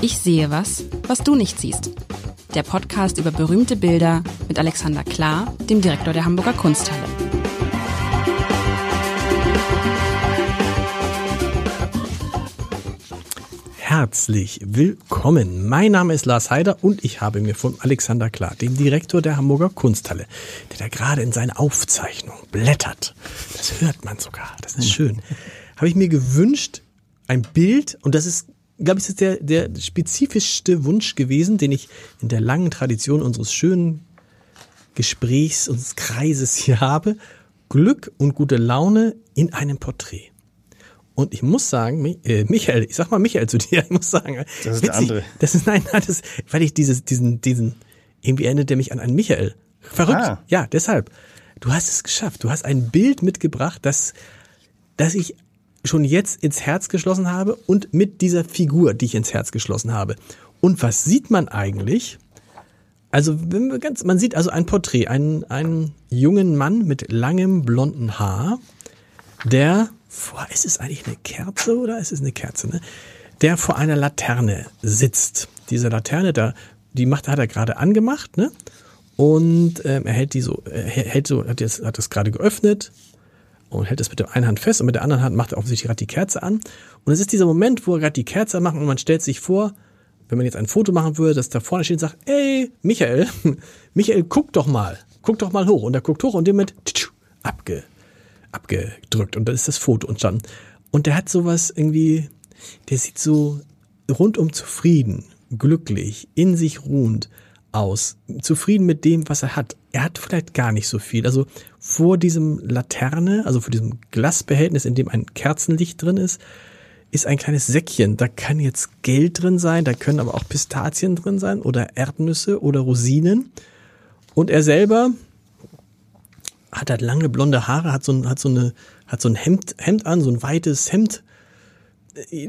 Ich sehe was, was du nicht siehst. Der Podcast über berühmte Bilder mit Alexander Klar, dem Direktor der Hamburger Kunsthalle. Herzlich willkommen. Mein Name ist Lars Heider und ich habe mir von Alexander Klar, dem Direktor der Hamburger Kunsthalle, der da gerade in seine Aufzeichnung blättert. Das hört man sogar. Das ist schön. Habe ich mir gewünscht, ein Bild, und das ist, glaube ich, ist der, der spezifischste Wunsch gewesen, den ich in der langen Tradition unseres schönen Gesprächs, unseres Kreises hier habe. Glück und gute Laune in einem Porträt. Und ich muss sagen, äh, Michael, ich sag mal Michael zu dir, ich muss sagen, das ist witzig, der andere. Das ist nein, nein, das, weil ich dieses, diesen, diesen, irgendwie erinnert der mich an einen Michael. Verrückt. Ah. Ja, deshalb. Du hast es geschafft. Du hast ein Bild mitgebracht, das, das ich schon jetzt ins Herz geschlossen habe und mit dieser Figur, die ich ins Herz geschlossen habe. Und was sieht man eigentlich? Also, wenn wir ganz, man sieht also ein Porträt, einen, einen jungen Mann mit langem blonden Haar, der vor, ist es eigentlich eine Kerze oder ist es eine Kerze, ne? Der vor einer Laterne sitzt. Diese Laterne, da, die macht, hat er gerade angemacht, ne? Und ähm, er hält die so, er hält so, hat das, hat das gerade geöffnet und hält das mit der einen Hand fest und mit der anderen Hand macht er offensichtlich gerade die Kerze an. Und es ist dieser Moment, wo er gerade die Kerze macht und man stellt sich vor, wenn man jetzt ein Foto machen würde, dass da vorne steht und sagt, ey, Michael, Michael, guck doch mal, guck doch mal hoch. Und er guckt hoch und dem mit abge abgedrückt und dann ist das Foto entstanden. Und der hat sowas irgendwie, der sieht so rundum zufrieden, glücklich, in sich ruhend aus, zufrieden mit dem, was er hat. Er hat vielleicht gar nicht so viel. Also vor diesem Laterne, also vor diesem Glasbehältnis, in dem ein Kerzenlicht drin ist, ist ein kleines Säckchen. Da kann jetzt Geld drin sein, da können aber auch Pistazien drin sein oder Erdnüsse oder Rosinen. Und er selber, hat halt lange blonde Haare, hat so ein, hat so eine, hat so ein Hemd, Hemd an, so ein weites Hemd.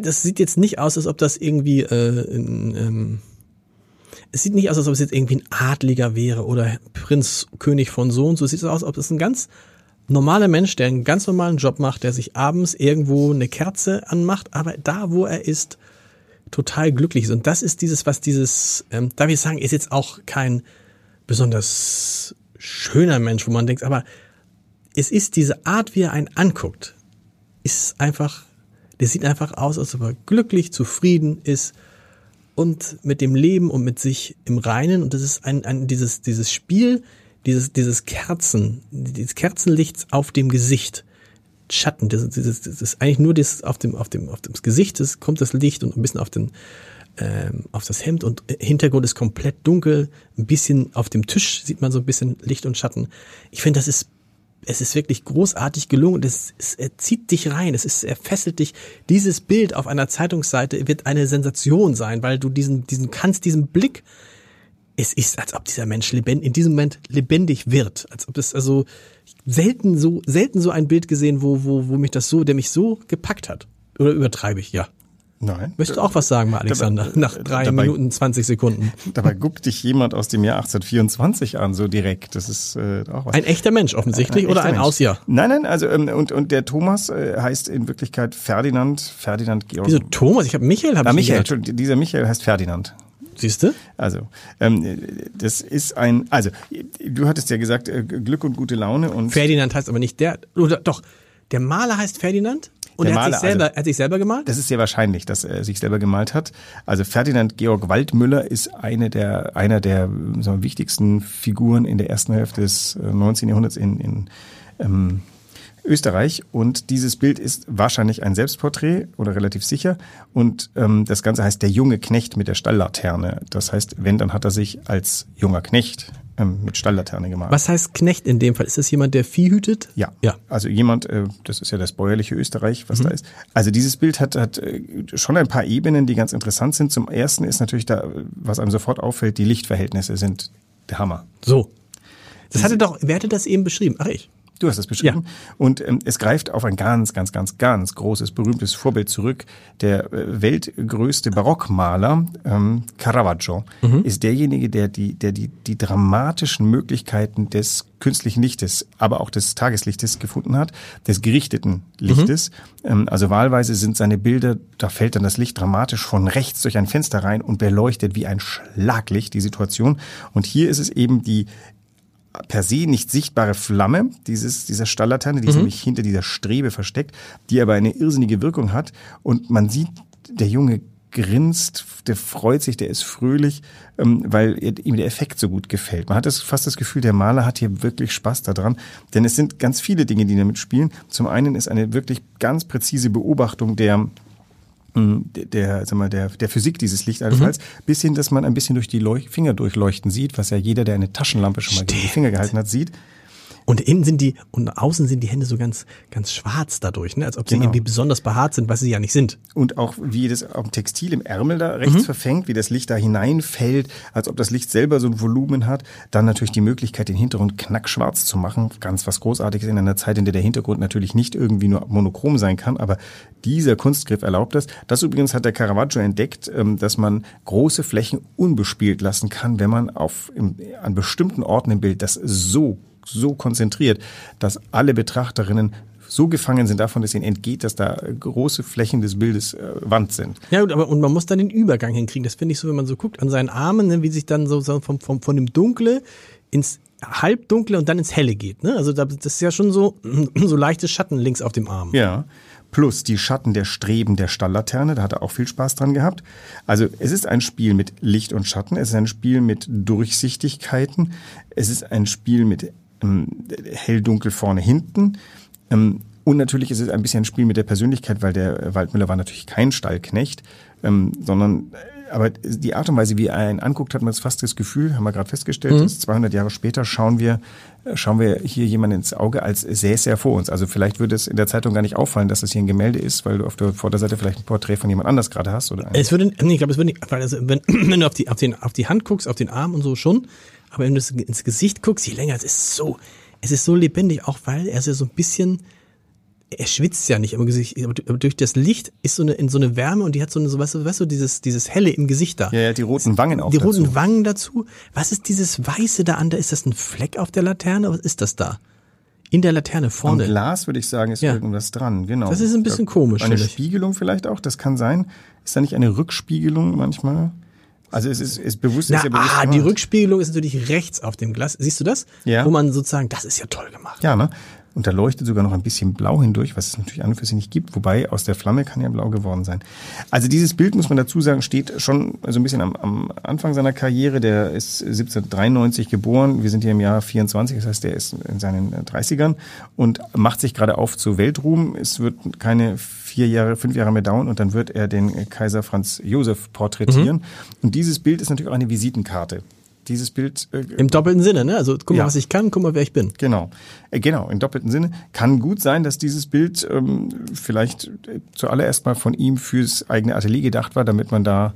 Das sieht jetzt nicht aus, als ob das irgendwie, äh, ähm, es sieht nicht aus, als ob es jetzt irgendwie ein Adliger wäre oder Prinz, König von so und so. Es sieht aus, als ob es ein ganz normaler Mensch, der einen ganz normalen Job macht, der sich abends irgendwo eine Kerze anmacht, aber da, wo er ist, total glücklich ist. Und das ist dieses, was dieses, ähm, darf ich sagen, ist jetzt auch kein besonders schöner Mensch, wo man denkt, aber es ist diese Art, wie er einen anguckt, ist einfach, der sieht einfach aus, als ob er glücklich, zufrieden ist und mit dem Leben und mit sich im Reinen. Und das ist ein, ein dieses, dieses Spiel, dieses, dieses Kerzen, dieses Kerzenlichts auf dem Gesicht. Schatten, das, das, das ist eigentlich nur das auf dem, auf dem, auf dem Gesicht, das kommt das Licht und ein bisschen auf den, ähm, auf das Hemd und Hintergrund ist komplett dunkel. Ein bisschen auf dem Tisch sieht man so ein bisschen Licht und Schatten. Ich finde, das ist es ist wirklich großartig gelungen. Es, es, er zieht dich rein. Es ist, er fesselt dich. Dieses Bild auf einer Zeitungsseite wird eine Sensation sein, weil du diesen, diesen kannst, diesen Blick. Es ist, als ob dieser Mensch lebend, in diesem Moment lebendig wird. Als ob es also selten so, selten so ein Bild gesehen, wo, wo, wo mich das so, der mich so gepackt hat. Oder übertreibe ich? Ja. Nein. Möchtest du auch was sagen, mal Alexander, dabei, nach drei dabei, Minuten 20 Sekunden? Dabei guckt dich jemand aus dem Jahr 1824 an, so direkt. Das ist äh, auch was. Ein echter Mensch offensichtlich ein oder ein Mensch. Ausjahr? Nein, nein, also ähm, und, und der Thomas äh, heißt in Wirklichkeit Ferdinand, Ferdinand Georg. Wieso Thomas? Ich habe Michael, hab ah, ich Michael, gehört. dieser Michael heißt Ferdinand. Siehst du? Also, ähm, das ist ein, also, du hattest ja gesagt, äh, Glück und gute Laune und. Ferdinand heißt aber nicht der, oder doch, der Maler heißt Ferdinand? Und er hat, sich selber, also, hat sich selber gemalt? Das ist sehr wahrscheinlich, dass er sich selber gemalt hat. Also Ferdinand Georg Waldmüller ist eine der, einer der so, wichtigsten Figuren in der ersten Hälfte des 19. Äh, Jahrhunderts in, in ähm, Österreich und dieses Bild ist wahrscheinlich ein Selbstporträt oder relativ sicher und ähm, das Ganze heißt der junge Knecht mit der Stalllaterne. Das heißt, wenn, dann hat er sich als junger Knecht ähm, mit Stalllaterne gemalt. Was heißt Knecht in dem Fall? Ist das jemand, der Vieh hütet? Ja, ja. also jemand, äh, das ist ja das bäuerliche Österreich, was mhm. da ist. Also dieses Bild hat, hat äh, schon ein paar Ebenen, die ganz interessant sind. Zum ersten ist natürlich da, was einem sofort auffällt, die Lichtverhältnisse sind der Hammer. So. Das hatte doch, wer hatte das eben beschrieben? Ach ich. Du hast das beschrieben. Ja. Und ähm, es greift auf ein ganz, ganz, ganz, ganz großes, berühmtes Vorbild zurück. Der äh, weltgrößte Barockmaler ähm, Caravaggio mhm. ist derjenige, der die, der die, die dramatischen Möglichkeiten des künstlichen Lichtes, aber auch des Tageslichtes gefunden hat, des gerichteten Lichtes. Mhm. Ähm, also wahlweise sind seine Bilder, da fällt dann das Licht dramatisch von rechts durch ein Fenster rein und beleuchtet wie ein Schlaglicht die Situation. Und hier ist es eben die per se nicht sichtbare Flamme dieses, dieser Stalllaterne, die ist mhm. nämlich hinter dieser Strebe versteckt, die aber eine irrsinnige Wirkung hat. Und man sieht, der Junge grinst, der freut sich, der ist fröhlich, ähm, weil ihm der Effekt so gut gefällt. Man hat das, fast das Gefühl, der Maler hat hier wirklich Spaß daran, denn es sind ganz viele Dinge, die damit spielen. Zum einen ist eine wirklich ganz präzise Beobachtung der der, sag mal, der, der Physik dieses Lichteinfalls, mhm. bis hin, dass man ein bisschen durch die Leuch Finger durchleuchten sieht, was ja jeder, der eine Taschenlampe schon mal Stimmt. gegen die Finger gehalten hat, sieht. Und innen sind die, und außen sind die Hände so ganz, ganz schwarz dadurch, ne? als ob sie genau. irgendwie besonders behaart sind, was sie ja nicht sind. Und auch wie das am Textil im Ärmel da rechts mhm. verfängt, wie das Licht da hineinfällt, als ob das Licht selber so ein Volumen hat. Dann natürlich die Möglichkeit, den Hintergrund knackschwarz zu machen. Ganz was Großartiges in einer Zeit, in der der Hintergrund natürlich nicht irgendwie nur monochrom sein kann, aber dieser Kunstgriff erlaubt das. Das übrigens hat der Caravaggio entdeckt, ähm, dass man große Flächen unbespielt lassen kann, wenn man auf, an bestimmten Orten im Bild das so so konzentriert, dass alle Betrachterinnen so gefangen sind davon, dass ihnen entgeht, dass da große Flächen des Bildes äh, Wand sind. Ja, aber und man muss dann den Übergang hinkriegen. Das finde ich so, wenn man so guckt an seinen Armen, ne, wie sich dann so, so vom, vom, von dem Dunkle ins Halbdunkle und dann ins Helle geht. Ne? Also das ist ja schon so, so leichte Schatten links auf dem Arm. Ja. Plus die Schatten der Streben der Stalllaterne, da hat er auch viel Spaß dran gehabt. Also es ist ein Spiel mit Licht und Schatten, es ist ein Spiel mit Durchsichtigkeiten, es ist ein Spiel mit ähm, hell, dunkel vorne, hinten. Ähm, und natürlich ist es ein bisschen ein Spiel mit der Persönlichkeit, weil der Waldmüller war natürlich kein Stallknecht, ähm, sondern äh, aber die Art und Weise, wie er ihn anguckt, hat man fast das Gefühl, haben wir gerade festgestellt, mhm. dass 200 Jahre später schauen wir, äh, schauen wir hier jemand ins Auge, als säße er vor uns. Also vielleicht würde es in der Zeitung gar nicht auffallen, dass das hier ein Gemälde ist, weil du auf der Vorderseite vielleicht ein Porträt von jemand anders gerade hast. Oder es würde, nee, ich glaube, es würde nicht, weil also, wenn, wenn du auf die, auf, den, auf die Hand guckst, auf den Arm und so schon, aber wenn du ins Gesicht guckst, je länger, es ist so, es ist so lebendig, auch weil er so ein bisschen, er schwitzt ja nicht im Gesicht, aber durch das Licht ist so eine, in so eine Wärme und die hat so eine, so, weißt du, weißt du, dieses, dieses helle im Gesicht da. Ja, ja, die roten Wangen auch Die dazu. roten Wangen dazu. Was ist dieses Weiße da an der, ist das ein Fleck auf der Laterne? Was ist das da? In der Laterne vorne. Am Glas würde ich sagen, ist ja. irgendwas dran, genau. Das ist ein bisschen komisch. Eine Spiegelung vielleicht auch, das kann sein. Ist da nicht eine Rückspiegelung manchmal? Also es ist, ist bewusst, Na, ist ja bewusst ah, die Rückspiegelung ist natürlich rechts auf dem Glas. Siehst du das? Ja. Wo man sozusagen, das ist ja toll gemacht. Ja, ne? Und da leuchtet sogar noch ein bisschen blau hindurch, was es natürlich an und für sich nicht gibt. Wobei aus der Flamme kann ja blau geworden sein. Also dieses Bild, muss man dazu sagen, steht schon so ein bisschen am, am Anfang seiner Karriere. Der ist 1793 geboren. Wir sind hier im Jahr 24, das heißt, der ist in seinen 30ern und macht sich gerade auf zu Weltruhm. Es wird keine vier Jahre, fünf Jahre mehr dauern und dann wird er den Kaiser Franz Josef porträtieren. Mhm. Und dieses Bild ist natürlich auch eine Visitenkarte dieses Bild. Äh, Im doppelten Sinne, ne? Also guck mal, ja. was ich kann, guck mal, wer ich bin. Genau. Äh, genau, im doppelten Sinne. Kann gut sein, dass dieses Bild ähm, vielleicht äh, zuallererst mal von ihm fürs eigene Atelier gedacht war, damit man da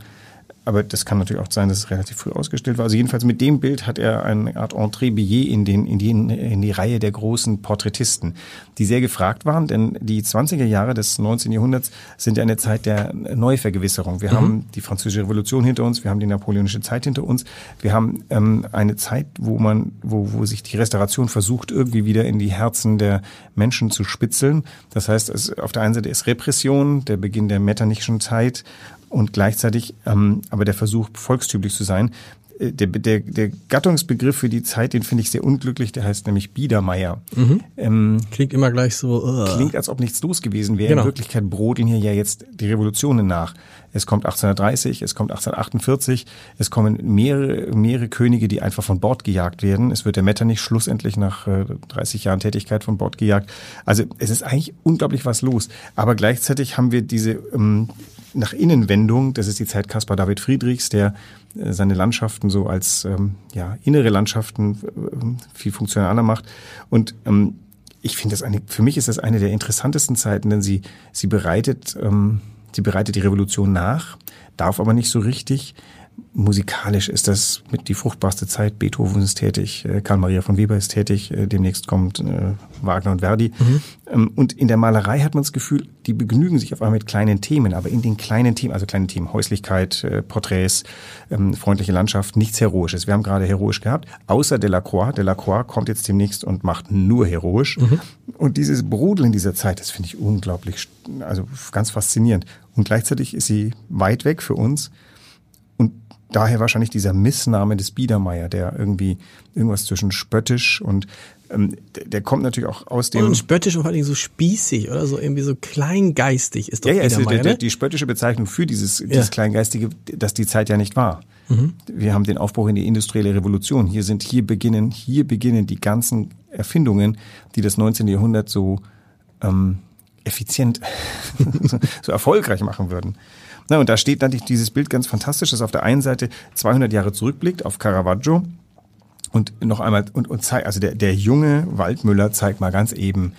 aber das kann natürlich auch sein, dass es relativ früh ausgestellt war. Also jedenfalls mit dem Bild hat er eine Art Entree-Billet in, den, in, die, in die Reihe der großen Porträtisten, die sehr gefragt waren, denn die 20er Jahre des 19. Jahrhunderts sind ja eine Zeit der Neuvergewisserung. Wir mhm. haben die französische Revolution hinter uns, wir haben die napoleonische Zeit hinter uns, wir haben ähm, eine Zeit, wo man, wo, wo sich die Restauration versucht, irgendwie wieder in die Herzen der Menschen zu spitzeln. Das heißt, es, auf der einen Seite ist Repression, der Beginn der Metternichschen Zeit und gleichzeitig ähm, aber der Versuch, volkstümlich zu sein. Äh, der, der, der Gattungsbegriff für die Zeit, den finde ich sehr unglücklich, der heißt nämlich Biedermeier. Mhm. Ähm, klingt immer gleich so. Uh. Klingt, als ob nichts los gewesen wäre. Genau. In Wirklichkeit brodeln hier ja jetzt die Revolutionen nach. Es kommt 1830, es kommt 1848, es kommen mehrere, mehrere Könige, die einfach von Bord gejagt werden. Es wird der Metternich schlussendlich nach äh, 30 Jahren Tätigkeit von Bord gejagt. Also es ist eigentlich unglaublich was los. Aber gleichzeitig haben wir diese ähm, nach Innenwendung, das ist die Zeit Caspar David Friedrichs, der äh, seine Landschaften so als ähm, ja, innere Landschaften äh, viel funktionaler macht. Und ähm, ich finde das eine, für mich ist das eine der interessantesten Zeiten, denn sie, sie bereitet, ähm, sie bereitet die Revolution nach, darf aber nicht so richtig. Musikalisch ist das mit die fruchtbarste Zeit. Beethoven ist tätig, äh, Karl Maria von Weber ist tätig, äh, demnächst kommt äh, Wagner und Verdi. Mhm. Ähm, und in der Malerei hat man das Gefühl, die begnügen sich auf einmal mit kleinen Themen, aber in den kleinen Themen, also kleine Themen, Häuslichkeit, Porträts, ähm, freundliche Landschaft, nichts Heroisches. Wir haben gerade heroisch gehabt, außer Delacroix. Delacroix kommt jetzt demnächst und macht nur heroisch. Mhm. Und dieses Brodeln dieser Zeit, das finde ich unglaublich, also ganz faszinierend. Und gleichzeitig ist sie weit weg für uns daher wahrscheinlich dieser Missname des Biedermeier, der irgendwie irgendwas zwischen spöttisch und ähm, der, der kommt natürlich auch aus dem. Und spöttisch und vor allem so spießig oder so irgendwie so kleingeistig ist doch ja, ja, Biedermeier, ist, ne? die spöttische Bezeichnung für dieses, ja. dieses Kleingeistige, dass die Zeit ja nicht war. Mhm. Wir haben den Aufbruch in die industrielle Revolution. Hier sind, hier beginnen, hier beginnen die ganzen Erfindungen, die das 19. Jahrhundert so ähm, effizient, so erfolgreich machen würden. Na, und da steht natürlich dieses Bild ganz fantastisch, das auf der einen Seite 200 Jahre zurückblickt auf Caravaggio und noch einmal und, und zeigt, also der, der junge Waldmüller zeigt mal ganz eben,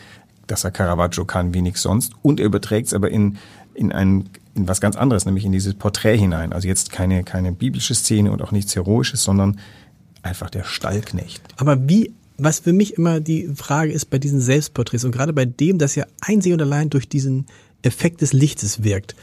dass er Caravaggio kann, wie nichts sonst. Und er überträgt es aber in, in ein, in was ganz anderes, nämlich in dieses Porträt hinein. Also jetzt keine, keine biblische Szene und auch nichts Heroisches, sondern einfach der Stallknecht. Aber wie, was für mich immer die Frage ist bei diesen Selbstporträts und gerade bei dem, das ja einzig und allein durch diesen Effekt des Lichtes wirkt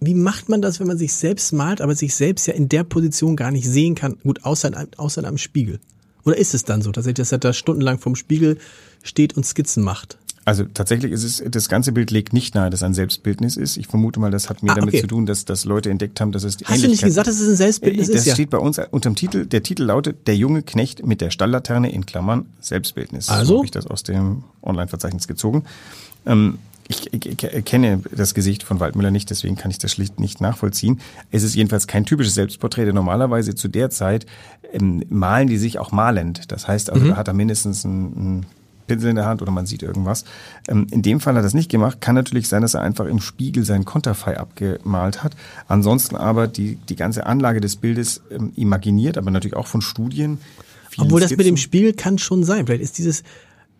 wie macht man das, wenn man sich selbst malt, aber sich selbst ja in der Position gar nicht sehen kann? Gut, außer in einem, außer in einem Spiegel. Oder ist es dann so, dass er, dass er da stundenlang vorm Spiegel steht und Skizzen macht? Also tatsächlich ist es, das ganze Bild legt nicht nahe, dass es ein Selbstbildnis ist. Ich vermute mal, das hat mehr ah, damit zu tun, dass, dass Leute entdeckt haben, dass es die Hast du nicht gesagt, dass es ein Selbstbildnis äh, das ist? Das steht bei uns unter dem Titel. Der Titel lautet Der junge Knecht mit der Stalllaterne in Klammern Selbstbildnis. Also? So habe ich das aus dem Online-Verzeichnis gezogen. Ähm, ich, ich kenne das Gesicht von Waldmüller nicht, deswegen kann ich das schlicht nicht nachvollziehen. Es ist jedenfalls kein typisches Selbstporträt, denn normalerweise zu der Zeit ähm, malen die sich auch malend. Das heißt also, mhm. da hat er mindestens einen, Pinsel in der Hand oder man sieht irgendwas. Ähm, in dem Fall hat er das nicht gemacht. Kann natürlich sein, dass er einfach im Spiegel seinen Konterfei abgemalt hat. Ansonsten aber die, die ganze Anlage des Bildes ähm, imaginiert, aber natürlich auch von Studien. Obwohl das mit dem Spiegel kann schon sein. Vielleicht ist dieses,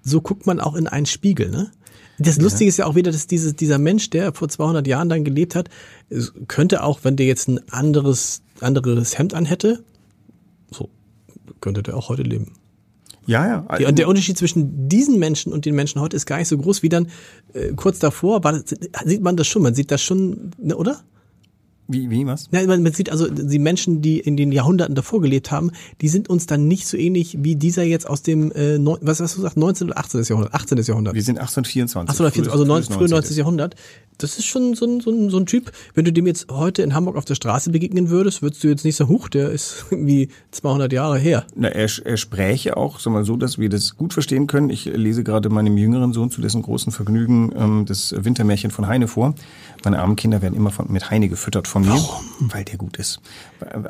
so guckt man auch in einen Spiegel, ne? Das Lustige ist ja auch wieder, dass dieses, dieser Mensch, der vor 200 Jahren dann gelebt hat, könnte auch, wenn der jetzt ein anderes, anderes Hemd anhätte, so, könnte der auch heute leben. Ja, ja. Und der also Unterschied zwischen diesen Menschen und den Menschen heute ist gar nicht so groß wie dann äh, kurz davor. War sieht man das schon? Man sieht das schon, ne, oder? Wie, wie, was? Ja, man sieht also, die Menschen, die in den Jahrhunderten davor gelebt haben, die sind uns dann nicht so ähnlich wie dieser jetzt aus dem, äh, was hast du gesagt, 19. oder 18. Jahrhundert? 18. Jahrhundert. Wir sind 1824. 1824, also 19, frühe 90. Jahrhundert das ist schon so ein, so, ein, so ein Typ, wenn du dem jetzt heute in Hamburg auf der Straße begegnen würdest, würdest du jetzt nicht sagen, huch, der ist irgendwie 200 Jahre her. Na, er, er spräche auch, sag mal so, dass wir das gut verstehen können. Ich lese gerade meinem jüngeren Sohn zu dessen großen Vergnügen ähm, das Wintermärchen von Heine vor. Meine armen Kinder werden immer von, mit Heine gefüttert von mir, Warum? weil der gut ist.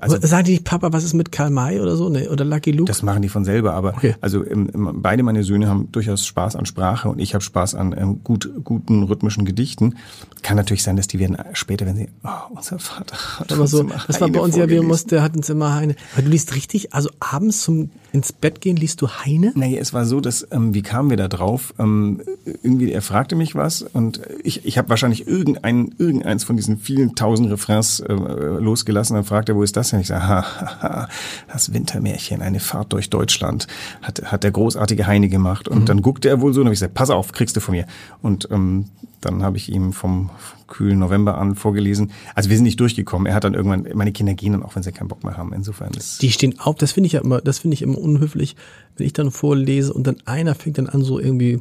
Also, Sagen die, Papa, was ist mit Karl May oder so, ne? oder Lucky Luke? Das machen die von selber, aber okay. also ähm, beide meine Söhne haben durchaus Spaß an Sprache und ich habe Spaß an ähm, gut, guten rhythmischen Gedichten. Kann natürlich sein, dass die werden später, wenn sie, oh, unser Vater hat aber so, Das war bei uns ja, wir mussten, der hat uns immer Heine. Aber du liest richtig, also abends zum ins Bett gehen, liest du Heine? Naja, es war so, dass, ähm, wie kamen wir da drauf? Ähm, irgendwie, er fragte mich was und ich, ich habe wahrscheinlich irgendein, irgendeins von diesen vielen tausend Refrains äh, losgelassen. Dann fragte er, wo ist das denn? Ich sage, ha, ha, ha, das Wintermärchen, eine Fahrt durch Deutschland, hat, hat der großartige Heine gemacht. Und mhm. dann guckte er wohl so und habe ich gesagt, pass auf, kriegst du von mir. Und ähm, dann habe ich ihm vom kühlen November an vorgelesen. Also wir sind nicht durchgekommen. Er hat dann irgendwann, meine Kinder gehen dann auch, wenn sie keinen Bock mehr haben. Insofern ist Die stehen auf, das finde ich ja immer, das finde ich immer unhöflich, wenn ich dann vorlese und dann einer fängt dann an, so irgendwie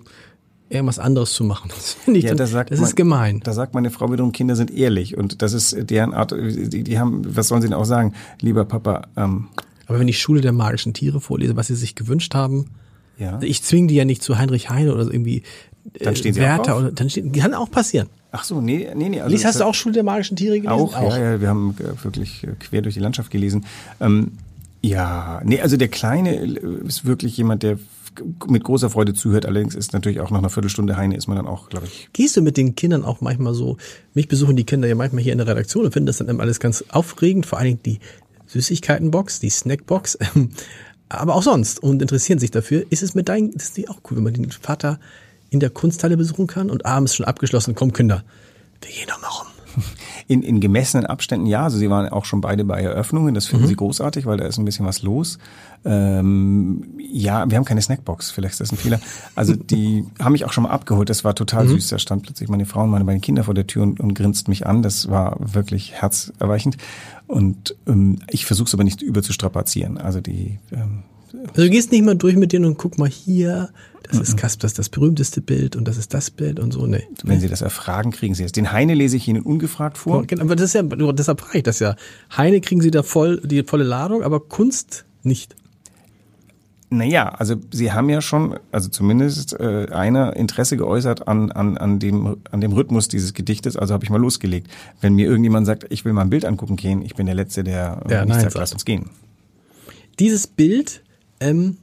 irgendwas anderes zu machen. Das finde ich, ja, dann, das, das ist gemein. Da sagt meine Frau wiederum, Kinder sind ehrlich und das ist deren Art, die, die haben, was sollen sie denn auch sagen? Lieber Papa, ähm, aber wenn ich Schule der magischen Tiere vorlese, was sie sich gewünscht haben, ja. ich zwinge die ja nicht zu Heinrich Heine oder so irgendwie dann stehen sie Wärter auch oder dann stehen, kann auch passieren. Ach so, nee, nee, nee. Also Lies, hast du auch Schule der magischen Tiere gelesen? Auch, auch, ja, ja, wir haben äh, wirklich äh, quer durch die Landschaft gelesen. Ähm, ja, nee, also der Kleine ist wirklich jemand, der mit großer Freude zuhört. Allerdings ist natürlich auch nach einer Viertelstunde Heine ist man dann auch, glaube ich. Gehst du mit den Kindern auch manchmal so? Mich besuchen die Kinder ja manchmal hier in der Redaktion und finden das dann immer alles ganz aufregend. Vor allen Dingen die Süßigkeitenbox, die Snackbox. Aber auch sonst und interessieren sich dafür. Ist es mit deinen, das ist die auch cool, wenn man den Vater in der Kunsthalle besuchen kann und abends schon abgeschlossen, komm Kinder, wir gehen doch mal rum. In, in gemessenen Abständen ja. Also sie waren auch schon beide bei Eröffnungen. Das finden Mhm. sie großartig, weil da ist ein bisschen was los. Ähm, ja, wir haben keine Snackbox. Vielleicht ist das ein Fehler. Also die haben mich auch schon mal abgeholt. Das war total Mhm. süß. Da stand plötzlich meine Frau und meine beiden Kinder vor der Tür und, und grinst mich an. Das war wirklich herzerweichend. Und ähm, ich versuche es aber nicht überzustrapazieren. Also die ähm, Also du gehst nicht mal durch mit denen und guck mal hier, das ist Kasper, das ist das berühmteste Bild und das ist das Bild und so. Nee. wenn Sie das erfragen, kriegen Sie es. Den Heine lese ich Ihnen ungefragt vor. Genau, Aber das ist ja, deshalb frage ich das ja. Heine kriegen sie da voll, die volle Ladung, aber Kunst nicht. Naja, also Sie haben ja schon, also zumindest äh, einer Interesse geäußert an, an, an, dem, an dem Rhythmus dieses Gedichtes, also habe ich mal losgelegt. Wenn mir irgendjemand sagt, ich will mal ein Bild angucken gehen, ich bin der Letzte, der äh, Ja, nicht sagt. lass uns gehen. Dieses Bild, ähm,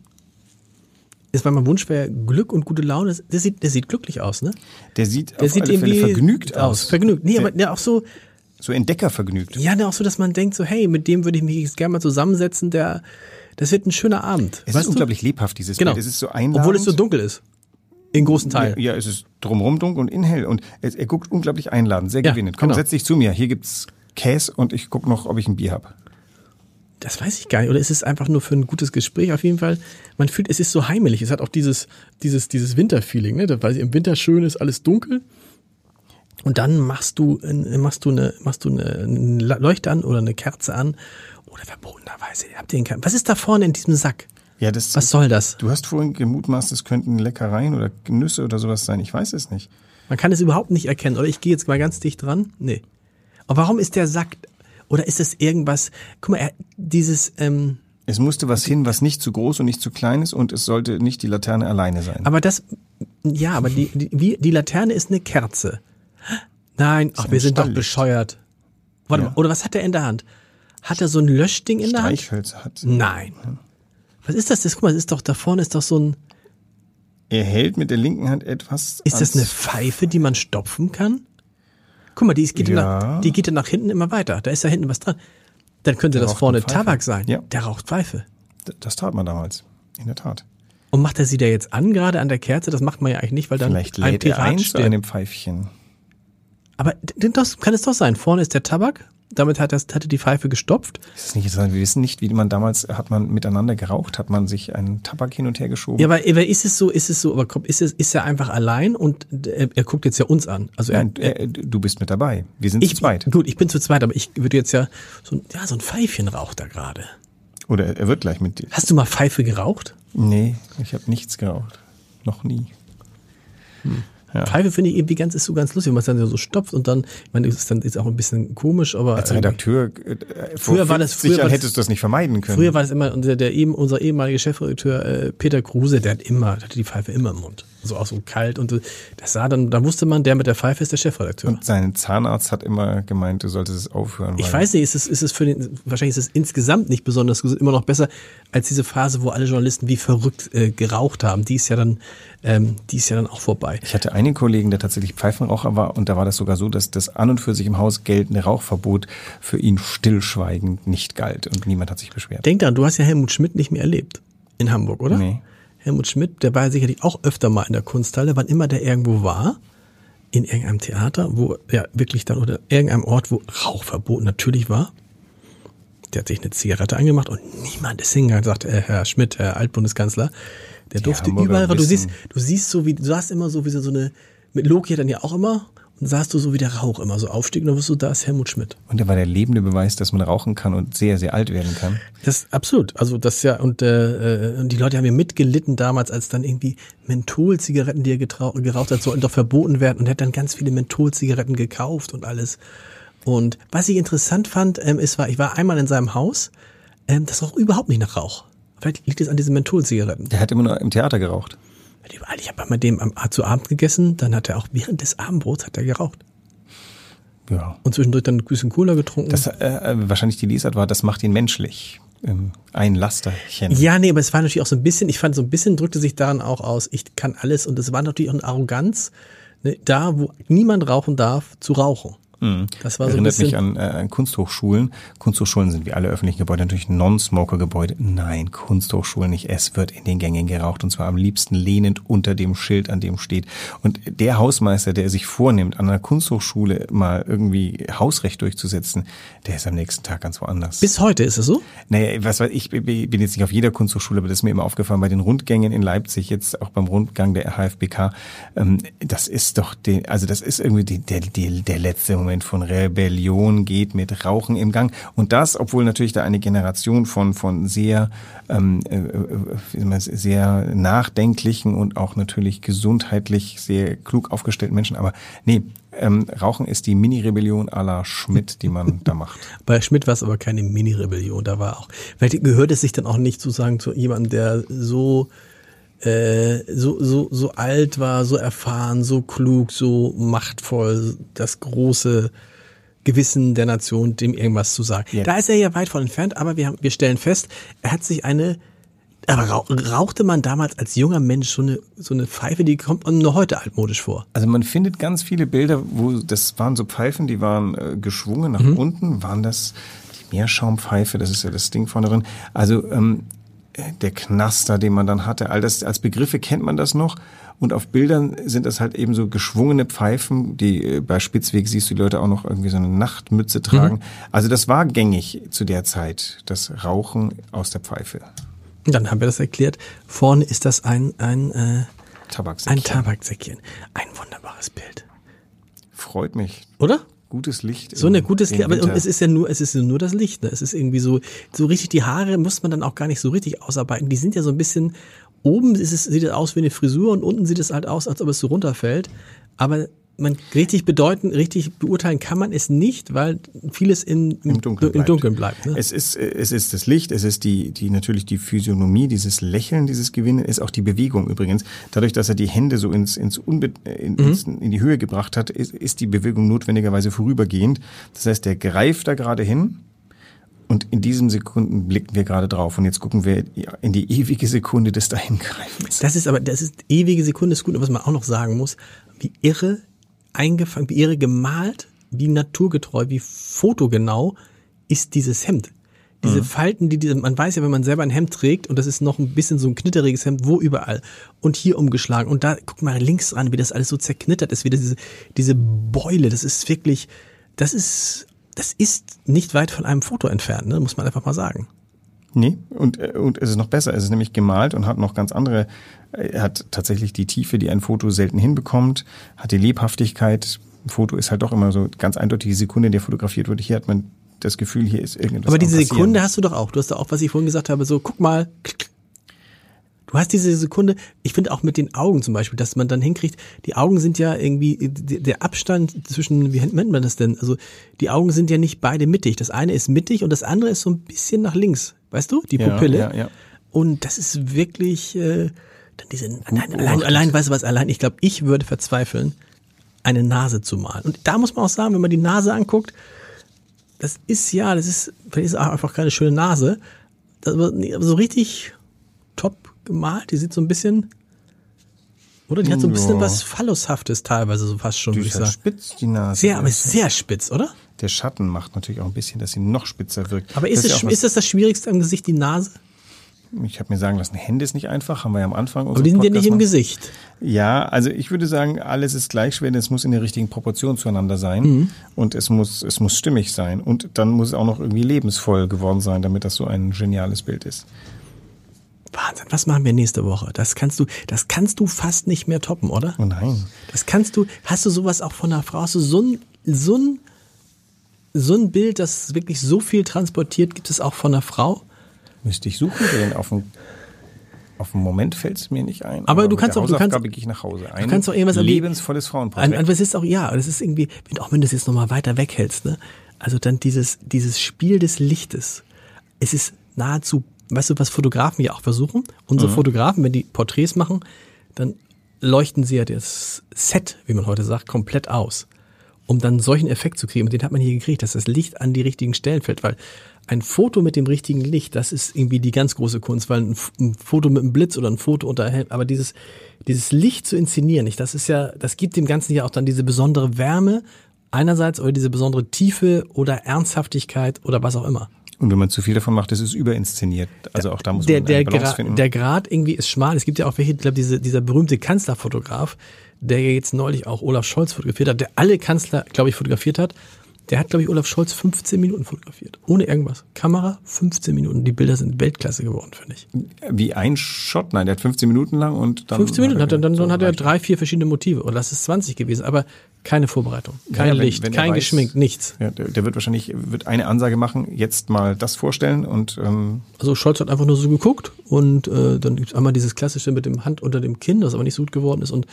ist, mein Wunsch wäre Glück und gute Laune. Das sieht, der sieht glücklich aus, ne? Der sieht Der auf sieht alle Fälle vergnügt aus. Vergnügt. Nee, Der- aber ja, auch so, So entdeckervergnügt. ja, ne, auch so, dass man denkt, so, hey, mit dem würde ich mich jetzt gerne mal zusammensetzen, der, das wird ein schöner Abend. Es ist du? unglaublich lebhaft, dieses Genau. Bild. Es ist so einladend. Obwohl es so dunkel ist. In großen Teilen. Ja, ja, es ist drumherum dunkel und innen hell. Und es, er guckt unglaublich einladend, sehr Ja, gewinnend. Komm, genau. setz dich zu mir. Hier gibt's Käse und ich guck noch, ob ich ein Bier hab. Das weiß ich gar nicht. Oder ist es einfach nur für ein gutes Gespräch? Auf jeden Fall, man fühlt, es ist so heimelig. Es hat auch dieses, dieses, dieses Winterfeeling, ne? Weil im Winter schön ist, alles dunkel. Und dann machst du, äh, machst du eine, machst du eine, Leuchte an oder eine Kerze an. Oder verbotenerweise, habt ihr den Was ist da vorne in diesem Sack? Ja, das, Was soll das? Du hast vorhin gemutmaßt, es könnten Leckereien oder Nüsse oder sowas sein. Ich weiß es nicht. Man kann es überhaupt nicht erkennen. Oder ich gehe jetzt mal ganz dicht dran. Nee. Aber warum ist der Sack, oder ist das irgendwas, guck mal, dieses, ähm, Es musste was hin, was nicht zu groß und nicht zu klein ist und es sollte nicht die Laterne alleine sein. Aber das, ja, aber die, die, wie, die Laterne ist eine Kerze. Nein, ach, wir sind doch bescheuert. Warte Ja. mal, oder was hat er in der Hand? Hat er so ein Löschding in der Hand? Streichhölzer hat. Nein. Was ist das? das? Guck mal, das ist doch, da vorne ist doch so ein, Er hält mit der linken Hand etwas. ist das eine Pfeife, die man stopfen kann? Guck mal, die, geht ja. Ja. nach, die geht dann nach hinten immer weiter. Da ist da hinten was dran. Dann könnte Der das vorne. Tabak sein. Ja. Der raucht Pfeife. Das tat man damals. In der Tat. Und macht er sie da jetzt an, gerade an der Kerze? Das macht man ja eigentlich nicht, weil dann Vielleicht ein lädt er Pirat ein zu einem Pfeifchen. Aber das kann es doch sein. Vorne ist der Tabak. Damit hat, das, hatte die Pfeife gestopft. Ist es nicht interessant? Wir wissen nicht, wie man damals, hat man miteinander geraucht, hat man sich einen Tabak hin und her geschoben. Ja, aber, ist es so, ist es so, aber komm, ist es, ist er einfach allein und er, er guckt jetzt ja uns an. Also er, Nein, äh, du bist mit dabei. Wir sind ich, zu zweit. gut, ich bin zu zweit, aber ich würde jetzt ja so, ein- ja, so ein Pfeifchen raucht da gerade. Oder er wird gleich mit dir. Hast du mal Pfeife geraucht? Nee, ich habe nichts geraucht. Noch nie. Ja. Pfeife finde ich irgendwie ganz, ist so ganz lustig, wenn man es dann so stopft und dann, ich meine, das ist dann ist auch ein bisschen komisch, aber Als irgendwie- Redakteur, äh, Früher war das- 50 früher war das- hättest du das nicht vermeiden können. Früher war das immer unser, der eben, unser ehemaliger Chefredakteur äh, Peter Kruse, der hat immer, der hatte die Pfeife immer im Mund. So auch so kalt und so. das sah dann, da wusste man, der mit der Pfeife ist der Chefredakteur. und sein Zahnarzt hat immer gemeint, du solltest es aufhören. Ich weiß nicht, ist es, ist es für den, wahrscheinlich ist es insgesamt nicht besonders immer noch besser als diese Phase, wo alle Journalisten wie verrückt äh, geraucht haben. Die ist ja dann, ähm, die ist ja dann auch vorbei. Ich hatte einen Kollegen, der tatsächlich Pfeifenraucher war und da war das sogar so, dass das an und für sich im Haus geltende Rauchverbot für ihn stillschweigend nicht galt und niemand hat sich beschwert. Denk daran, du hast ja Helmut Schmidt nicht mehr erlebt. In Hamburg, oder? Nee. Helmut Schmidt, der war ja sicherlich auch öfter mal in der Kunsthalle, wann immer der irgendwo war, in irgendeinem Theater, wo ja wirklich dann oder irgendeinem Ort, wo Rauchverbot natürlich war. Der hat sich eine Zigarette angemacht und niemand ist hingegangen und sagt, äh, Herr Schmidt, Herr Altbundeskanzler, der durfte überall, du siehst, du siehst so wie, du sahst immer so wie so eine, mit Loki dann ja auch immer, und sahst du so wie der Rauch immer so aufstieg und dann wusstest du, da ist Helmut Schmidt. Und er war der lebende Beweis, dass man rauchen kann und sehr, sehr alt werden kann. Das absolut. Also das ja und äh, äh, und die Leute haben ja mitgelitten damals, als dann irgendwie Mentholzigaretten, die er geraucht hat, sollten doch verboten werden und er hat dann ganz viele Mentholzigaretten gekauft und alles. Und was ich interessant fand, ähm, ist war, ich war einmal in seinem Haus, ähm, das roch überhaupt nicht nach Rauch. Vielleicht liegt es an diesen Mentholzigaretten. Der hat immer nur im Theater geraucht. Ich habe mit dem am, zu Abend gegessen, dann hat er auch während des Abendbrots hat er geraucht Ja. und zwischendurch dann ein bisschen Cola getrunken. Das äh, äh, wahrscheinlich die Lesart war, das macht ihn menschlich. Ähm, ein Lasterchen. Ja, nee, aber es war natürlich auch so ein bisschen, ich fand so ein bisschen drückte sich daran auch aus, ich kann alles und es war natürlich auch eine Arroganz, ne, da wo niemand rauchen darf, zu rauchen. Mhm. Das war so Erinnert mich an, äh, an Kunsthochschulen. Kunsthochschulen sind wie alle öffentlichen Gebäude natürlich Non-Smoker-Gebäude. Nein, Kunsthochschulen nicht. Es wird in den Gängen geraucht und zwar am liebsten lehnend unter dem Schild, an dem steht. Und der Hausmeister, der sich vornimmt, an einer Kunsthochschule mal irgendwie Hausrecht durchzusetzen, der ist am nächsten Tag ganz woanders. Bis heute ist es so? Naja, was weiß ich, bin jetzt nicht auf jeder Kunsthochschule, aber das ist mir immer aufgefallen bei den Rundgängen in Leipzig, jetzt auch beim Rundgang der HFBK. Ähm, das ist doch, die, also das ist irgendwie die, der, die, der letzte Moment von Rebellion geht mit Rauchen im Gang. Und das, obwohl natürlich da eine Generation von, von sehr, ähm, äh, äh sehr nachdenklichen und auch natürlich gesundheitlich sehr klug aufgestellten Menschen. Aber nee, ähm, Rauchen ist die Mini-Rebellion à Schmidt, die man da macht. Bei Schmidt war es aber keine Mini-Rebellion, da war auch, weil gehört es sich dann auch nicht zu sagen zu jemandem, der so äh, so, so, so alt war, so erfahren, so klug, so machtvoll, das große Gewissen der Nation, dem irgendwas zu sagen. Ja. Da ist er ja weit von entfernt, aber wir, haben, wir stellen fest, er hat sich eine aber rauchte man damals als junger Mensch so eine, so eine Pfeife, die kommt nur heute altmodisch vor? Also man findet ganz viele Bilder, wo das waren so Pfeifen, die waren äh, geschwungen nach mhm. unten. Waren das die Meerschaumpfeife? Das ist ja das Ding vorne drin. Also ähm, der Knaster, den man dann hatte, all das als Begriffe kennt man das noch. Und auf Bildern sind das halt eben so geschwungene Pfeifen, die äh, bei Spitzweg siehst du die Leute auch noch irgendwie so eine Nachtmütze tragen. Mhm. Also das war gängig zu der Zeit, das Rauchen aus der Pfeife. Dann haben wir das erklärt. Vorne ist das ein, ein, äh, Tabaksäckchen. ein Tabaksäckchen. Ein wunderbares Bild. Freut mich. Oder? Gutes Licht. So ein gutes Licht, aber es ist ja nur, es ist ja nur das Licht. Ne? Es ist irgendwie so, so richtig die Haare muss man dann auch gar nicht so richtig ausarbeiten. Die sind ja so ein bisschen, oben ist es, sieht es aus wie eine Frisur und unten sieht es halt aus, als ob es so runterfällt. Aber man richtig bedeuten, richtig beurteilen kann man es nicht, weil vieles in, im, Dunkeln bleibt. Im Dunkeln bleibt ne? Es ist es ist das Licht, es ist die die natürlich die Physiognomie, dieses Lächeln, dieses Gewinnen, ist auch die Bewegung übrigens. Dadurch, dass er die Hände so ins ins, Unbe in, mhm. in die Höhe gebracht hat, ist, ist die Bewegung notwendigerweise vorübergehend. Das heißt, der greift da gerade hin. Und in diesen Sekunden blicken wir gerade drauf. Und jetzt gucken wir in die ewige Sekunde des Dahingreifens. Das ist aber, das ist ewige Sekunde ist gut. Und was man auch noch sagen muss, wie irre eingefangen, wie ihre gemalt, wie naturgetreu, wie fotogenau ist dieses Hemd. Diese mhm. Falten, die diese, man weiß ja, wenn man selber ein Hemd trägt und das ist noch ein bisschen so ein knitteriges Hemd, wo überall. Und hier umgeschlagen. Und da, guck mal links dran, wie das alles so zerknittert ist, wie das, diese, diese Beule, das ist wirklich, das ist, das ist nicht weit von einem Foto entfernt, ne? muss man einfach mal sagen. Nee, und, äh, und es ist noch besser. Es ist nämlich gemalt und hat noch ganz andere, er hat tatsächlich die Tiefe, die ein Foto selten hinbekommt, hat die Lebhaftigkeit. Ein Foto ist halt doch immer so ganz eindeutig die Sekunde, in der fotografiert wird. Hier hat man das Gefühl, hier ist irgendwas. Aber diese Sekunde hast du doch auch. Du hast doch auch, was ich vorhin gesagt habe, so, guck mal, Du hast diese Sekunde, ich finde auch mit den Augen zum Beispiel, dass man dann hinkriegt, die Augen sind ja irgendwie, der Abstand zwischen, wie nennt man das denn? Also die Augen sind ja nicht beide mittig. Das eine ist mittig und das andere ist so ein bisschen nach links. Weißt du? Die Pupille. Ja, ja, ja. Und das ist wirklich, äh, dann diese, allein, allein, allein, weißt du was, allein, ich glaube, ich würde verzweifeln, eine Nase zu malen. Und da muss man auch sagen, wenn man die Nase anguckt, das ist ja, das ist, vielleicht ist auch einfach keine schöne Nase, das, aber so richtig top gemalt. Die sieht so ein bisschen, oder? Die hat so ein bisschen ja. was Phallushaftes teilweise, so fast schon, die würde ich sagen. spitz, die Nase. Sehr, aber sehr spitz, oder? Der Schatten macht natürlich auch ein bisschen, dass sie noch spitzer wirkt. Aber ist, das es, ja ist das das Schwierigste am Gesicht, die Nase? Ich habe mir sagen lassen, Hände ist nicht einfach, haben wir ja am Anfang. Aber die sind ja nicht im Gesicht. Ja, also ich würde sagen, alles ist gleich schwer, es muss in der richtigen Proportion zueinander sein mhm. und es muss, es muss stimmig sein und dann muss es auch noch irgendwie lebensvoll geworden sein, damit das so ein geniales Bild ist. Wahnsinn, was machen wir nächste Woche? Das kannst du, das kannst du fast nicht mehr toppen, oder? Oh nein. Das kannst du, hast du sowas auch von einer Frau? Hast du so ein, so ein, so ein Bild, das wirklich so viel transportiert, gibt es auch von einer Frau? Müsste ich suchen, denn auf dem, auf dem Moment fällt es mir nicht ein. Aber, aber du kannst auch, du kannst, gehe ich nach Hause. Ein du kannst auch irgendwas lebensvolles Frauenporträt. Aber es ist auch, ja, das ist irgendwie, auch wenn du es jetzt nochmal weiter weghältst, ne? Also dann dieses, dieses Spiel des Lichtes. Es ist nahezu weißt du, was Fotografen ja auch versuchen? Unsere mhm. Fotografen, wenn die Porträts machen, dann leuchten sie ja das Set, wie man heute sagt, komplett aus, um dann solchen Effekt zu kriegen. Und den hat man hier gekriegt, dass das Licht an die richtigen Stellen fällt, weil ein Foto mit dem richtigen Licht, das ist irgendwie die ganz große Kunst, weil ein, ein Foto mit einem Blitz oder ein Foto unterhält, aber dieses, dieses Licht zu inszenieren, nicht, das ist ja, das gibt dem Ganzen ja auch dann diese besondere Wärme einerseits oder diese besondere Tiefe oder Ernsthaftigkeit oder was auch immer. Und wenn man zu viel davon macht, ist es überinszeniert. Also auch da muss der, man der, eine Balance Gra finden. der Grad irgendwie ist schmal. Es gibt ja auch welche, ich glaube, diese, dieser berühmte Kanzlerfotograf, der ja jetzt neulich auch Olaf Scholz fotografiert hat, der alle Kanzler, glaube ich, fotografiert hat. Der hat, glaube ich, Olaf Scholz 15 Minuten fotografiert. Ohne irgendwas. Kamera, 15 Minuten. Die Bilder sind Weltklasse geworden, finde ich. Wie ein Shot? Nein, der hat 15 Minuten lang und dann. 15 Minuten hat er, dann, so dann hat er drei, vier verschiedene Motive. Oder lass es 20 gewesen. Aber keine Vorbereitung. Kein Ja, wenn- Licht, wenn kein weiß- geschminkt, nichts. Ja, der, der wird wahrscheinlich wird eine Ansage machen, jetzt mal das vorstellen und ähm, Also Scholz hat einfach nur so geguckt und äh, dann gibt's einmal dieses klassische mit dem Hand unter dem Kinn, das aber nicht so gut geworden ist. Und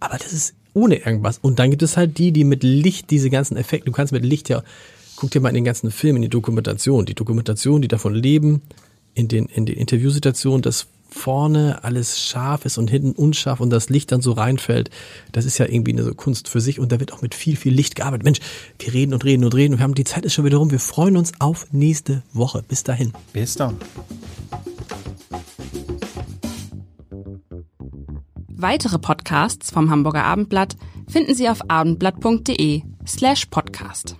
aber das ist ohne irgendwas. Und dann gibt es halt die, die mit Licht diese ganzen Effekte, du kannst mit Licht ja, guck dir mal in den ganzen Filmen, die Dokumentation, die Dokumentation, die davon leben, in den, in den Interviewsituationen, dass vorne alles scharf ist und hinten unscharf und das Licht dann so reinfällt. Das ist ja irgendwie eine so Kunst für sich und da wird auch mit viel, viel Licht gearbeitet. Mensch, wir reden und reden und reden und wir haben die Zeit ist schon wieder rum. Wir freuen uns auf nächste Woche. Bis dahin. bis dann. Weitere Podcasts vom Hamburger Abendblatt finden Sie auf abendblatt.de slash podcast.